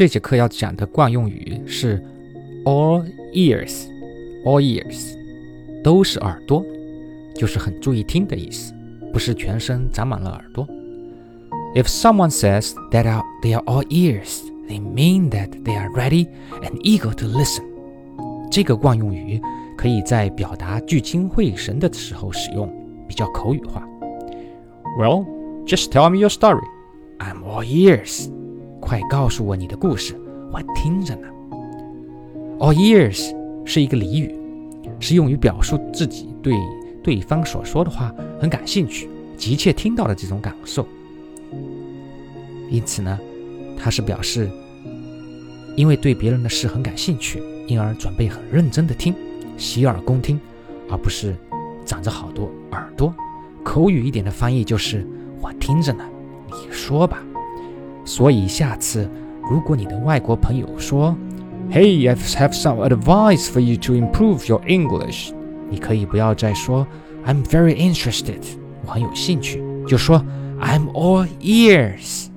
这节课要讲的惯用语是 all ears，all ears 都是耳朵，就是很注意听的意思，不是全身长满了耳朵。If someone says that they are all ears, they mean that they are ready and eager to listen。这个惯用语可以在表达聚精会神的时候使用，比较口语化。Well, just tell me your story. I'm all ears. 快告诉我你的故事，我听着呢。All ears 是一个俚语，是用于表述自己对对方所说的话很感兴趣，急切听到的这种感受。因此呢，它是表示因为对别人的事很感兴趣，因而准备很认真的听，洗耳恭听，而不是长着好多耳朵。口语一点的翻译就是我听着呢，你说吧。所以下次如果你的外国朋友说，Hey, I have some advice for you to improve your English，你可以不要再说 I'm very interested，我很有兴趣，就说 I'm all ears。